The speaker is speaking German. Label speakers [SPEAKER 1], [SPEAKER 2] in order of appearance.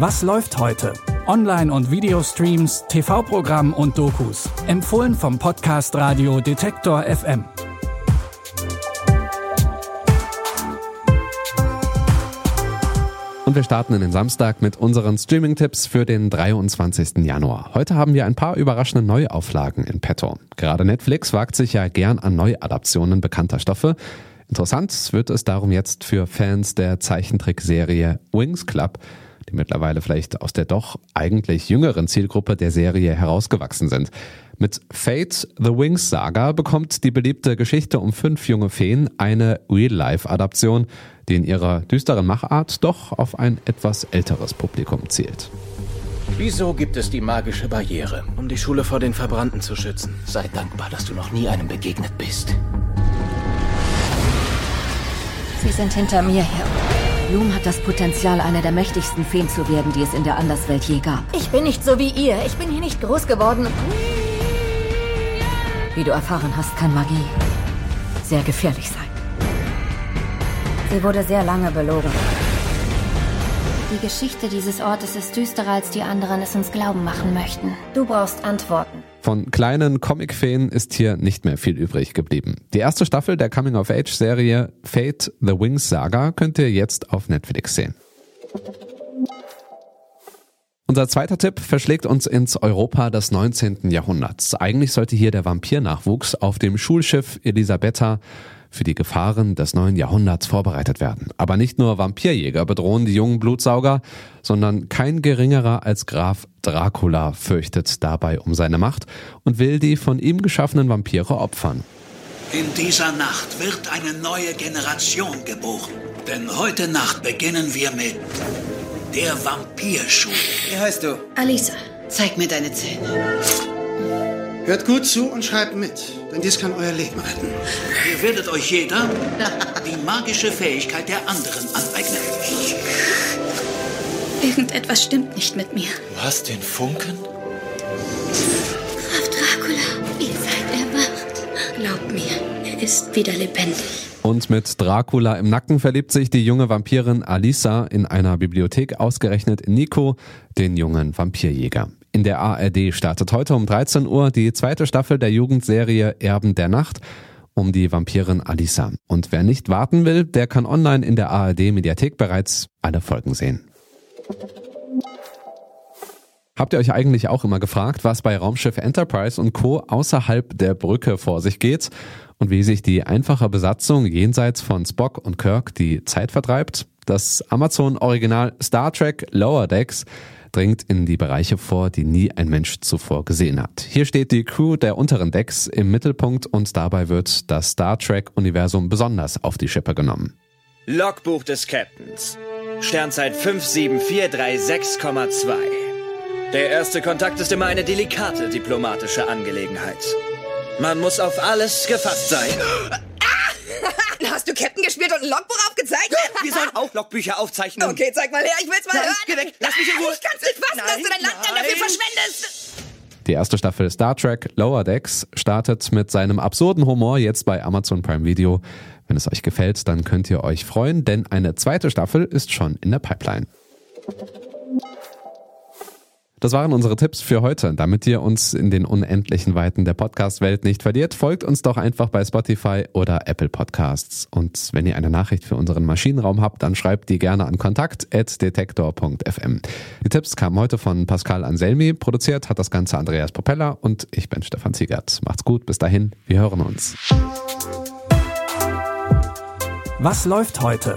[SPEAKER 1] Was läuft heute? Online- und Videostreams, TV-Programm und Dokus. Empfohlen vom Podcast Radio Detektor FM.
[SPEAKER 2] Und wir starten in den Samstag mit unseren Streaming-Tipps für den 23. Januar. Heute haben wir ein paar überraschende Neuauflagen in petto. Gerade Netflix wagt sich ja gern an Neuadaptionen bekannter Stoffe. Interessant wird es darum jetzt für Fans der Zeichentrickserie Wings Club, die mittlerweile vielleicht aus der doch eigentlich jüngeren Zielgruppe der Serie herausgewachsen sind. Mit Fate The Wings Saga bekommt die beliebte Geschichte um fünf junge Feen eine Real-Life-Adaption, die in ihrer düsteren Machart doch auf ein etwas älteres Publikum zielt.
[SPEAKER 3] Wieso gibt es die magische Barriere? Um die Schule vor den Verbrannten zu schützen. Sei dankbar, dass du noch nie einem begegnet bist.
[SPEAKER 4] Sie sind hinter mir her. Bloom hat das Potenzial, eine der mächtigsten Feen zu werden, die es in der Anderswelt je gab.
[SPEAKER 5] Ich bin nicht so wie ihr. Ich bin hier nicht groß geworden.
[SPEAKER 4] Wie du erfahren hast, kann Magie sehr gefährlich sein.
[SPEAKER 5] Sie wurde sehr lange belogen.
[SPEAKER 6] Die Geschichte dieses Ortes ist düsterer, als die anderen es uns glauben machen möchten.
[SPEAKER 5] Du brauchst Antworten.
[SPEAKER 2] Von kleinen Comic-Feen ist hier nicht mehr viel übrig geblieben. Die erste Staffel der Coming-of-Age-Serie Fate The Wings Saga könnt ihr jetzt auf Netflix sehen. Unser zweiter Tipp verschlägt uns ins Europa des 19. Jahrhunderts. Eigentlich sollte hier der Vampirnachwuchs auf dem Schulschiff Elisabetta für die Gefahren des neuen Jahrhunderts vorbereitet werden. Aber nicht nur Vampirjäger bedrohen die jungen Blutsauger, sondern kein geringerer als Graf Dracula fürchtet dabei um seine Macht und will die von ihm geschaffenen Vampire opfern.
[SPEAKER 7] In dieser Nacht wird eine neue Generation geboren. Denn heute Nacht beginnen wir mit der Vampirschule.
[SPEAKER 8] Wie heißt du?
[SPEAKER 6] Alisa,
[SPEAKER 8] Zeig mir deine Zähne.
[SPEAKER 9] Hört gut zu und schreibt mit, denn dies kann euer Leben retten.
[SPEAKER 7] Ihr werdet euch jeder die magische Fähigkeit der anderen aneignen.
[SPEAKER 6] irgendetwas stimmt nicht mit mir.
[SPEAKER 3] Du hast den Funken?
[SPEAKER 6] Graf Dracula, ihr seid erwacht. Glaubt mir, er ist wieder lebendig.
[SPEAKER 2] Und mit Dracula im Nacken verliebt sich die junge Vampirin Alisa in einer Bibliothek ausgerechnet in Nico, den jungen Vampirjäger. In der ARD startet heute um 13 Uhr die zweite Staffel der Jugendserie Erben der Nacht um die Vampirin Alisa. Und wer nicht warten will, der kann online in der ARD Mediathek bereits alle Folgen sehen. Habt ihr euch eigentlich auch immer gefragt, was bei Raumschiff Enterprise und Co. außerhalb der Brücke vor sich geht und wie sich die einfache Besatzung jenseits von Spock und Kirk die Zeit vertreibt? Das Amazon-Original Star Trek Lower Decks dringt in die Bereiche vor, die nie ein Mensch zuvor gesehen hat. Hier steht die Crew der unteren Decks im Mittelpunkt und dabei wird das Star Trek-Universum besonders auf die Schippe genommen.
[SPEAKER 10] Logbuch des Captains. Sternzeit 57436,2. Der erste Kontakt ist immer eine delikate diplomatische Angelegenheit. Man muss auf alles gefasst sein.
[SPEAKER 8] Hast du Captain gespielt und ein Logbuch aufgezeigt?
[SPEAKER 10] Wir sollen auch Logbücher aufzeichnen.
[SPEAKER 8] Okay, zeig mal her, ich will's mal
[SPEAKER 10] Nein,
[SPEAKER 8] hören.
[SPEAKER 10] geh weg, lass mich in Ruhe.
[SPEAKER 8] Ich kann's nicht fassen, dass
[SPEAKER 10] Nein,
[SPEAKER 8] du dein Land dann dafür verschwendest.
[SPEAKER 2] Die erste Staffel Star Trek Lower Decks startet mit seinem absurden Humor jetzt bei Amazon Prime Video. Wenn es euch gefällt, dann könnt ihr euch freuen, denn eine zweite Staffel ist schon in der Pipeline. Das waren unsere Tipps für heute. Damit ihr uns in den unendlichen Weiten der Podcast-Welt nicht verliert, folgt uns doch einfach bei Spotify oder Apple Podcasts. Und wenn ihr eine Nachricht für unseren Maschinenraum habt, dann schreibt die gerne an kontakt.detektor.fm. Die Tipps kamen heute von Pascal Anselmi. Produziert hat das Ganze Andreas Popella und ich bin Stefan Ziegert. Macht's gut, bis dahin, wir hören uns.
[SPEAKER 1] Was läuft heute?